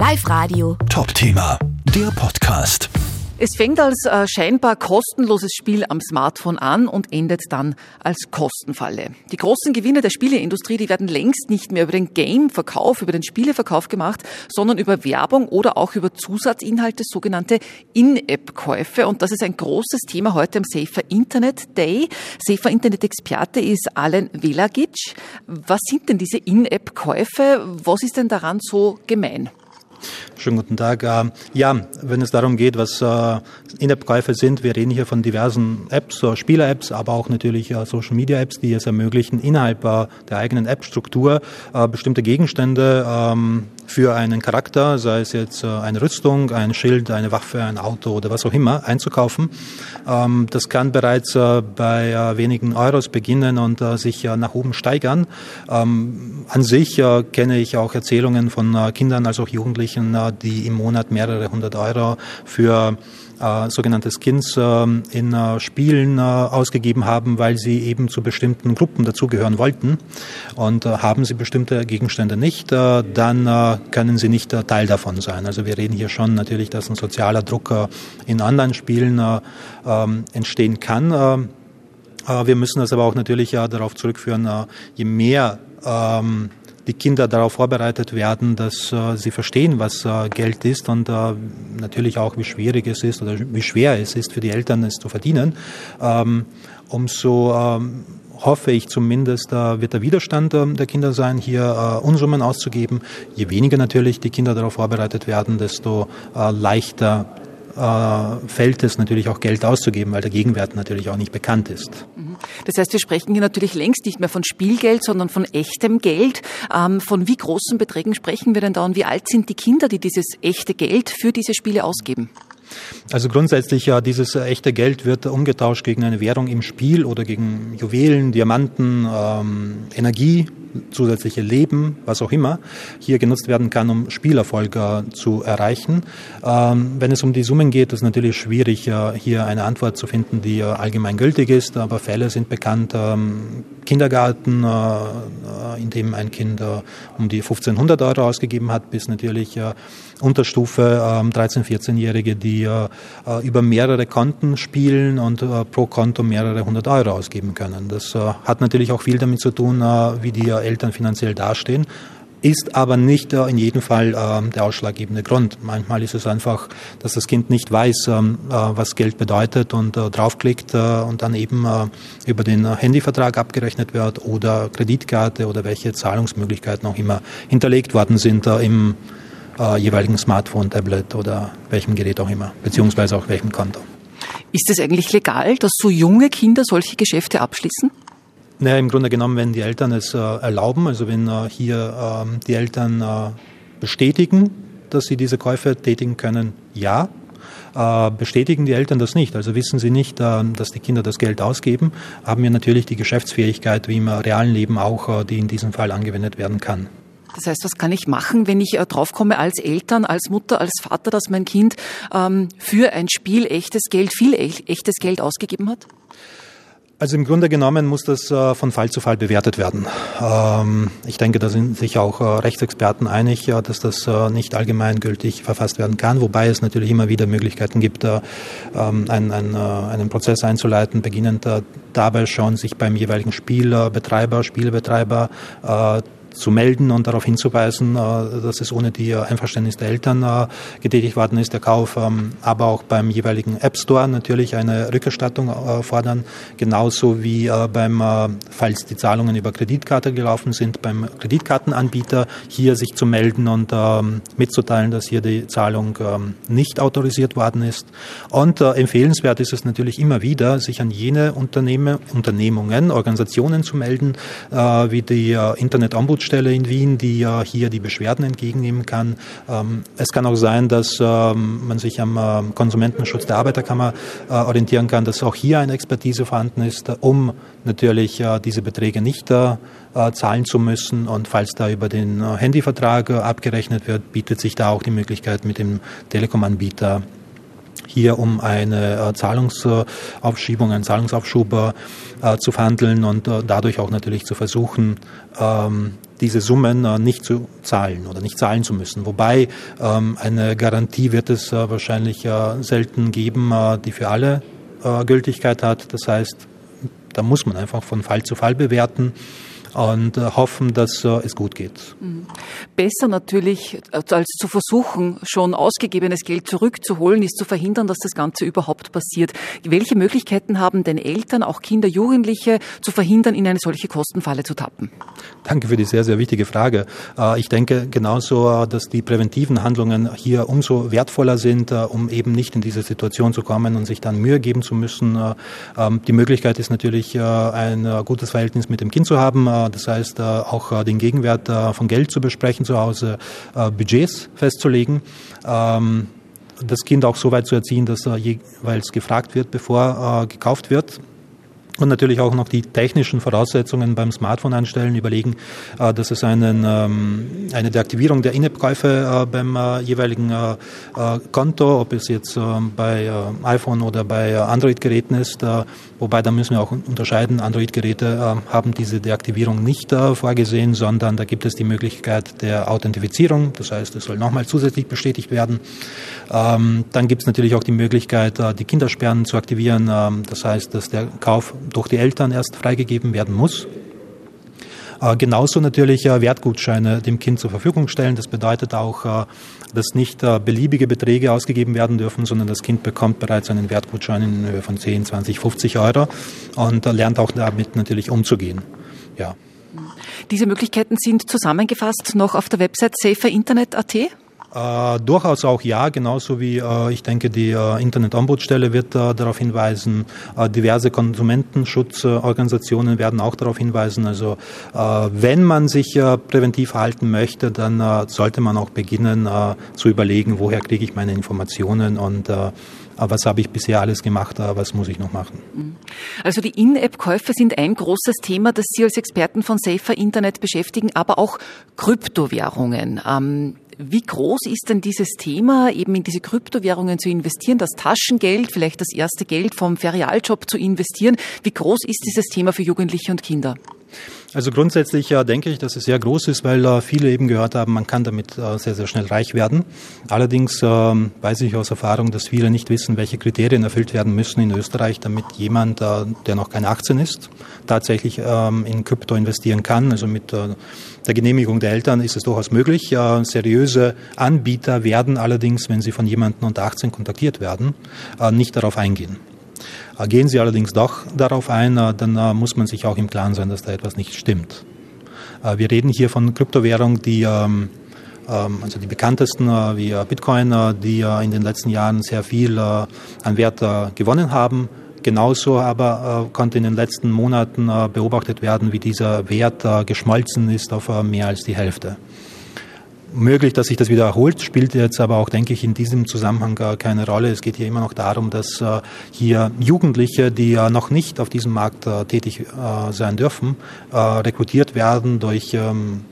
Live Radio. Top Thema, der Podcast. Es fängt als äh, scheinbar kostenloses Spiel am Smartphone an und endet dann als Kostenfalle. Die großen Gewinne der Spieleindustrie, die werden längst nicht mehr über den Game-Verkauf, über den Spieleverkauf gemacht, sondern über Werbung oder auch über Zusatzinhalte, sogenannte In-App-Käufe. Und das ist ein großes Thema heute am Safer Internet Day. Safer Internet-Experte ist Alen Velagic. Was sind denn diese In-App-Käufe? Was ist denn daran so gemein? Schönen guten Tag. Ähm, ja, wenn es darum geht, was äh, In-App-Käufe sind, wir reden hier von diversen Apps, Spieler-Apps, aber auch natürlich Social-Media-Apps, die es ermöglichen, innerhalb äh, der eigenen App-Struktur äh, bestimmte Gegenstände ähm, für einen Charakter, sei es jetzt eine Rüstung, ein Schild, eine Waffe, ein Auto oder was auch immer, einzukaufen. Ähm, das kann bereits bei wenigen Euros beginnen und sich nach oben steigern. An sich kenne ich auch Erzählungen von Kindern als auch Jugendlichen, die im Monat mehrere hundert Euro für äh, sogenannte Skins äh, in äh, Spielen äh, ausgegeben haben, weil sie eben zu bestimmten Gruppen dazugehören wollten. Und äh, haben sie bestimmte Gegenstände nicht, äh, dann können sie nicht Teil davon sein. Also wir reden hier schon natürlich, dass ein sozialer Druck in anderen Spielen äh, äh, entstehen kann. Wir müssen das aber auch natürlich darauf zurückführen, je mehr ähm, die Kinder darauf vorbereitet werden, dass äh, sie verstehen, was äh, Geld ist und äh, natürlich auch, wie schwierig es ist oder wie schwer es ist für die Eltern, es zu verdienen. Ähm, umso ähm, hoffe ich zumindest, äh, wird der Widerstand äh, der Kinder sein, hier äh, Unsummen auszugeben. Je weniger natürlich die Kinder darauf vorbereitet werden, desto äh, leichter äh, fällt es natürlich auch Geld auszugeben, weil der Gegenwert natürlich auch nicht bekannt ist. Mhm. Das heißt, wir sprechen hier natürlich längst nicht mehr von Spielgeld, sondern von echtem Geld. Ähm, von wie großen Beträgen sprechen wir denn da und wie alt sind die Kinder, die dieses echte Geld für diese Spiele ausgeben? Also grundsätzlich ja, dieses echte Geld wird umgetauscht gegen eine Währung im Spiel oder gegen Juwelen, Diamanten, ähm, Energie, zusätzliche Leben, was auch immer, hier genutzt werden kann, um Spielerfolge zu erreichen. Ähm, wenn es um die Summen geht, ist natürlich schwierig, äh, hier eine Antwort zu finden, die äh, allgemein gültig ist, aber Fälle sind bekannt. Ähm, Kindergarten, äh, äh in dem ein Kind äh, um die 1500 Euro ausgegeben hat, bis natürlich äh, Unterstufe 13-, ähm, 14-Jährige, die über mehrere Konten spielen und pro Konto mehrere hundert Euro ausgeben können. Das hat natürlich auch viel damit zu tun, wie die Eltern finanziell dastehen ist aber nicht äh, in jedem Fall äh, der ausschlaggebende Grund. Manchmal ist es einfach, dass das Kind nicht weiß, ähm, äh, was Geld bedeutet und äh, draufklickt äh, und dann eben äh, über den Handyvertrag abgerechnet wird oder Kreditkarte oder welche Zahlungsmöglichkeiten auch immer hinterlegt worden sind im jeweiligen Smartphone, Tablet oder welchem Gerät auch immer, beziehungsweise auch welchem Konto. Ist es eigentlich legal, dass so junge Kinder solche Geschäfte abschließen? Naja, im Grunde genommen, wenn die Eltern es äh, erlauben, also wenn äh, hier äh, die Eltern äh, bestätigen, dass sie diese Käufe tätigen können, ja. Äh, bestätigen die Eltern das nicht, also wissen sie nicht, äh, dass die Kinder das Geld ausgeben, haben wir natürlich die Geschäftsfähigkeit, wie im realen Leben auch, die in diesem Fall angewendet werden kann. Das heißt, was kann ich machen, wenn ich draufkomme als Eltern, als Mutter, als Vater, dass mein Kind ähm, für ein Spiel echtes Geld, viel echtes Geld ausgegeben hat? Also im Grunde genommen muss das äh, von Fall zu Fall bewertet werden. Ähm, ich denke, da sind sich auch äh, Rechtsexperten einig, dass das äh, nicht allgemeingültig verfasst werden kann, wobei es natürlich immer wieder Möglichkeiten gibt, ähm, einen, einen, einen Prozess einzuleiten, beginnend dabei schon sich beim jeweiligen Spielbetreiber, Spielbetreiber zu melden und darauf hinzuweisen, äh, dass es ohne die Einverständnis der Eltern äh, getätigt worden ist, der Kauf, ähm, aber auch beim jeweiligen App Store natürlich eine Rückerstattung äh, fordern, genauso wie beim, falls die Zahlungen über Kreditkarte gelaufen sind, beim Kreditkartenanbieter hier sich zu melden und ähm, mitzuteilen, dass hier die Zahlung ähm, nicht autorisiert worden ist. Und empfehlenswert ist es natürlich immer wieder, sich an jene Unternehmen, Unternehmungen, Organisationen zu melden, wie die Internet Ombudsstelle in Wien, die ja hier die Beschwerden entgegennehmen kann. Ähm, es kann auch sein, dass ähm, man sich am ähm, Konsumentenschutz der Arbeiterkammer äh, orientieren kann, dass auch hier eine Expertise vorhanden ist, um natürlich äh, diese Beträge nicht äh, zahlen zu müssen. Und falls da über den Handyvertrag abgerechnet wird, bietet sich da auch die Möglichkeit, mit dem Telekom-Anbieter hier um eine Zahlungsaufschiebung, einen Zahlungsaufschub zu verhandeln und dadurch auch natürlich zu versuchen, ähm, diese Summen nicht zu zahlen oder nicht zahlen zu müssen. Wobei ähm, eine Garantie wird es wahrscheinlich selten geben, die für alle Gültigkeit hat. Das heißt, da muss man einfach von Fall zu Fall bewerten und äh, hoffen, dass äh, es gut geht. Mhm. Besser natürlich, äh, als zu versuchen, schon ausgegebenes Geld zurückzuholen, ist zu verhindern, dass das Ganze überhaupt passiert. Welche Möglichkeiten haben denn Eltern, auch Kinder, Jugendliche, zu verhindern, in eine solche Kostenfalle zu tappen? Danke für die sehr, sehr wichtige Frage. Ich denke genauso, dass die präventiven Handlungen hier umso wertvoller sind, um eben nicht in diese Situation zu kommen und sich dann Mühe geben zu müssen. Ähm, die Möglichkeit ist natürlich, ein gutes Verhältnis mit dem Kind zu haben, das heißt, äh, auch äh, den Gegenwert äh, von Geld zu besprechen zu Hause, Budgets festzulegen. Ähm, das Kind auch so weit zu erziehen, dass er jeweils gefragt wird, bevor gekauft wird und natürlich auch noch die technischen Voraussetzungen beim Smartphone einstellen, überlegen, äh, dass es einen, ähm, eine Deaktivierung der In-App-Käufe äh, beim äh, jeweiligen Konto, ob es jetzt ähm, bei iPhone oder bei Android-Geräten ist, wobei da müssen wir auch unterscheiden, Android-Geräte haben diese Deaktivierung nicht vorgesehen, sondern da gibt es die Möglichkeit der Authentifizierung, das heißt, es soll nochmal zusätzlich bestätigt werden. Ähm, dann gibt es natürlich auch die Möglichkeit, die Kindersperren zu aktivieren, das heißt, dass der Kauf durch die Eltern erst freigegeben werden muss. Äh, genauso natürlich äh, Wertgutscheine dem Kind zur Verfügung stellen. Das bedeutet auch, äh, dass nicht beliebige Beträge ausgegeben werden dürfen, sondern das Kind bekommt bereits einen Wertgutschein in Höhe von 10, 20, 50 Euro und lernt auch damit natürlich umzugehen. Ja. Diese Möglichkeiten sind zusammengefasst noch auf der Website saferinternet.at? Äh, durchaus auch ja, genauso wie äh, ich denke, die äh, Internet-Ombudsstelle wird äh, darauf hinweisen, äh, diverse Konsumentenschutzorganisationen werden auch darauf hinweisen. Also äh, wenn man sich präventiv halten möchte, dann sollte man auch beginnen zu überlegen, woher kriege ich meine Informationen und was habe ich bisher alles gemacht, was muss ich noch machen. Mhm. Also die In-App-Käufe sind ein großes Thema, das Sie als Experten von Safer Internet beschäftigen, aber auch Kryptowährungen. Ähm, wie groß ist denn dieses Thema, eben in diese Kryptowährungen zu investieren, das Taschengeld, vielleicht das erste Geld vom Ferialjob zu investieren? Wie groß ist dieses Thema für Jugendliche und Kinder? Also grundsätzlich ja, denke ich, dass es sehr groß ist, weil äh, viele eben gehört haben, man kann damit äh, sehr, sehr schnell reich werden. Allerdings äh, weiß ich aus Erfahrung, dass viele nicht wissen, welche Kriterien erfüllt werden müssen in Österreich, damit jemand, äh, der noch keine 18 ist, tatsächlich ähm, in Krypto investieren kann. Also mit äh, der Genehmigung der Eltern ist es durchaus möglich. Äh, seriöse Anbieter werden allerdings, wenn sie von jemandem unter 18 kontaktiert werden, nicht darauf eingehen. Äh, gehen Sie allerdings doch darauf ein, äh, dann äh, muss man sich auch im Klaren sein, dass da etwas nicht stimmt. Wir reden hier von Kryptowährungen, die ähm, ähm, also die bekanntesten wie Bitcoin, die in den letzten Jahren sehr viel an Wert gewonnen haben. Genauso aber konnte in den letzten Monaten beobachtet werden, wie dieser Wert geschmolzen ist auf mehr als die Hälfte möglich, dass sich das wieder erholt, spielt jetzt aber auch, denke ich, in diesem Zusammenhang keine Rolle. Es geht hier immer noch darum, dass äh, hier Jugendliche, die ja noch nicht auf diesem Markt äh, tätig äh, sein dürfen, rekrutiert werden durch ähm,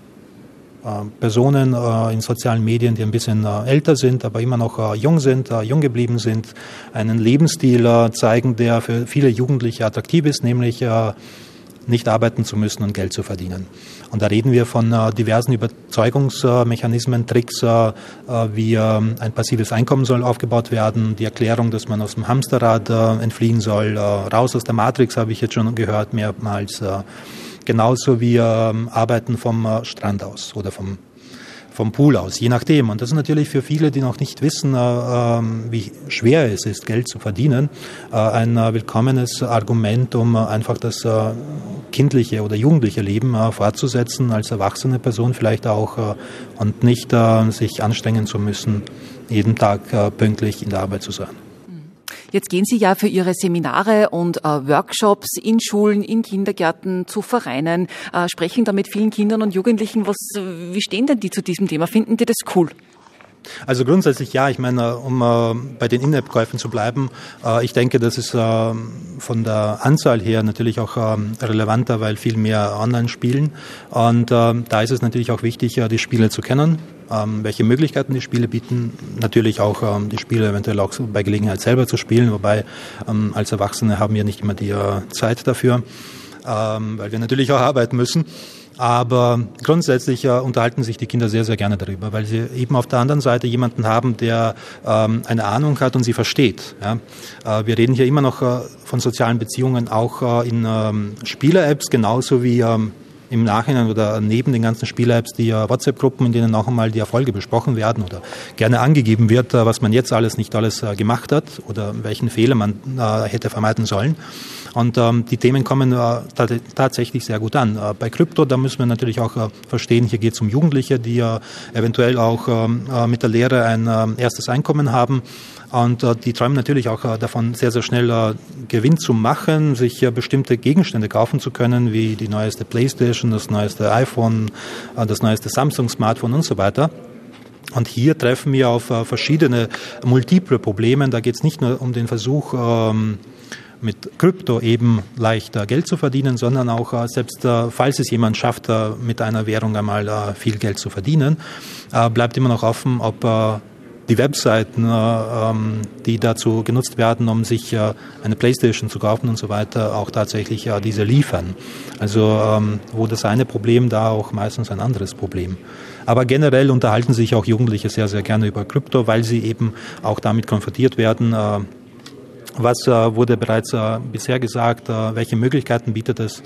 Personen in sozialen Medien, die ein bisschen älter sind, aber immer noch jung sind, jung geblieben sind, einen Lebensstil zeigen, der für viele Jugendliche attraktiv ist, nämlich nicht arbeiten zu müssen und Geld zu verdienen. Und da reden wir von äh, diversen Überzeugungsmechanismen, Tricks, äh, äh wie äh, ein passives Einkommen soll aufgebaut werden, die Erklärung, dass man aus dem Hamsterrad äh, entfliehen soll, raus aus der Matrix habe ich jetzt schon gehört mehrmals, genauso wie Arbeiten vom Strand aus oder vom vom Pool aus, je nachdem. Und das ist natürlich für viele, die noch nicht wissen, äh, ähm, wie schwer es ist, Geld zu verdienen, ein willkommenes Argument, um einfach das kindliche oder jugendliche Leben fortzusetzen, als erwachsene Person vielleicht auch und nicht sich anstrengen zu müssen, jeden Tag pünktlich in der Arbeit zu sein. Jetzt gehen Sie ja für Ihre Seminare und äh, Workshops in Schulen, in Kindergärten, zu Vereinen, äh, sprechen da mit vielen Kindern und Jugendlichen. Was, wie stehen denn die zu diesem Thema? Finden die das cool? Also grundsätzlich ja. Ich meine, um äh, bei den In-App-Käufen zu bleiben, äh, ich denke, das ist äh, von der Anzahl her natürlich auch ähm, relevanter, weil viel mehr online spielen. Und äh, da ist es natürlich auch wichtig, die Spiele zu kennen, ähm, welche Möglichkeiten die Spiele bieten. Natürlich auch ähm, die Spiele eventuell auch bei Gelegenheit selber zu spielen, wobei ähm, als Erwachsene haben wir nicht immer die äh, Zeit dafür, ähm, weil wir natürlich auch arbeiten müssen. Aber grundsätzlich äh, unterhalten sich die Kinder sehr, sehr gerne darüber, weil sie eben auf der anderen Seite jemanden haben, der ähm, eine Ahnung hat und sie versteht. Ja? Äh, wir reden hier immer noch äh, von sozialen Beziehungen auch äh, in ähm, Spieler-Apps, genauso wie ähm, im Nachhinein oder neben den ganzen Spieler-Apps die äh, WhatsApp-Gruppen, in denen noch einmal die Erfolge besprochen werden oder gerne angegeben wird, äh, was man jetzt alles nicht alles gemacht hat oder welchen Fehler man hätte vermeiden sollen. Und ähm, die Themen kommen äh, tatsächlich sehr gut an. Äh, bei Krypto, da müssen wir natürlich auch äh, verstehen, hier geht es um Jugendliche, die äh, eventuell auch ähm, äh, mit der Lehre ein äh, erstes Einkommen haben. Und die träumen natürlich auch davon, sehr, sehr schnell Gewinn zu machen, sich bestimmte Gegenstände kaufen zu können, wie die neueste Playstation, das neueste iPhone, das neueste Samsung-Smartphone und so weiter. Und hier treffen wir auf verschiedene multiple Probleme. Da geht es nicht nur um den Versuch, ähm, mit Krypto eben leichter Geld zu verdienen, sondern auch äh, selbst äh, falls es jemand schafft, äh, mit einer Währung einmal viel Geld zu verdienen, bleibt immer noch offen, ob die Webseiten, ähm, die dazu genutzt werden, um sich eine Playstation zu kaufen und so weiter, auch tatsächlich diese liefern. Also ähm, wo das eine Problem, da auch meistens ein anderes Problem. Aber generell unterhalten sich auch Jugendliche sehr, sehr gerne über Krypto, weil sie eben auch damit konfrontiert werden, was äh, wurde bereits äh, bisher gesagt, äh, welche Möglichkeiten bietet es.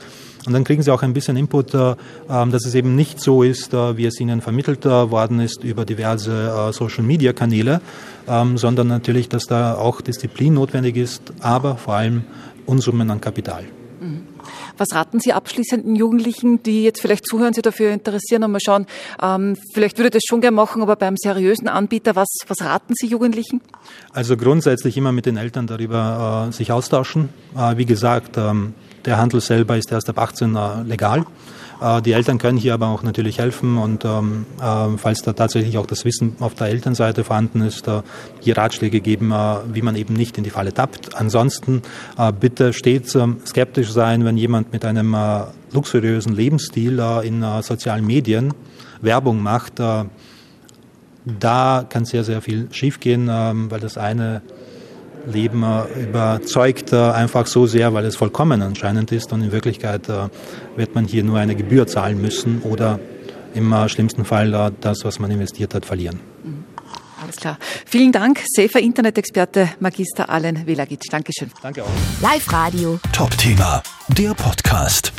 Und dann kriegen Sie auch ein bisschen Input, ähm, dass es eben nicht so ist, wie es Ihnen vermittelt worden ist über diverse Social-Media-Kanäle, ähm, sondern natürlich, dass da auch Disziplin notwendig ist, aber vor allem Unsummen an Kapital. Was raten Sie abschließenden Jugendlichen, die jetzt vielleicht zuhören, sich dafür interessieren und mal schauen, ähm, vielleicht würde das schon gerne machen, aber beim seriösen Anbieter, was, was raten Sie Jugendlichen? Also grundsätzlich immer mit den Eltern darüber äh, sich austauschen. Äh, wie gesagt, ähm, der Handel selber ist erst ab 18 äh, legal. Äh, die Eltern können hier aber auch natürlich helfen und ähm, äh, falls da tatsächlich auch das Wissen auf der Elternseite vorhanden ist, äh, hier Ratschläge geben, äh, wie man eben nicht in die Falle tappt. Ansonsten äh, bitte stets ähm, skeptisch sein, wenn jemand mit einem luxuriösen Lebensstil in sozialen Medien Werbung macht. da kann sehr, sehr viel schiefgehen, ähm, weil das eine Leben überzeugt einfach so sehr, weil es vollkommen anscheinend ist und in Wirklichkeit äh, wird man hier nur eine Gebühr zahlen müssen oder im äh, schlimmsten Fall äh, das, was man investiert hat, verlieren. Mhm. Alles klar. Vielen Dank, Safer Internet-Experte Magister Allen Velagic. Dankeschön. Danke auch. Live Radio. Top-Thema, der Podcast.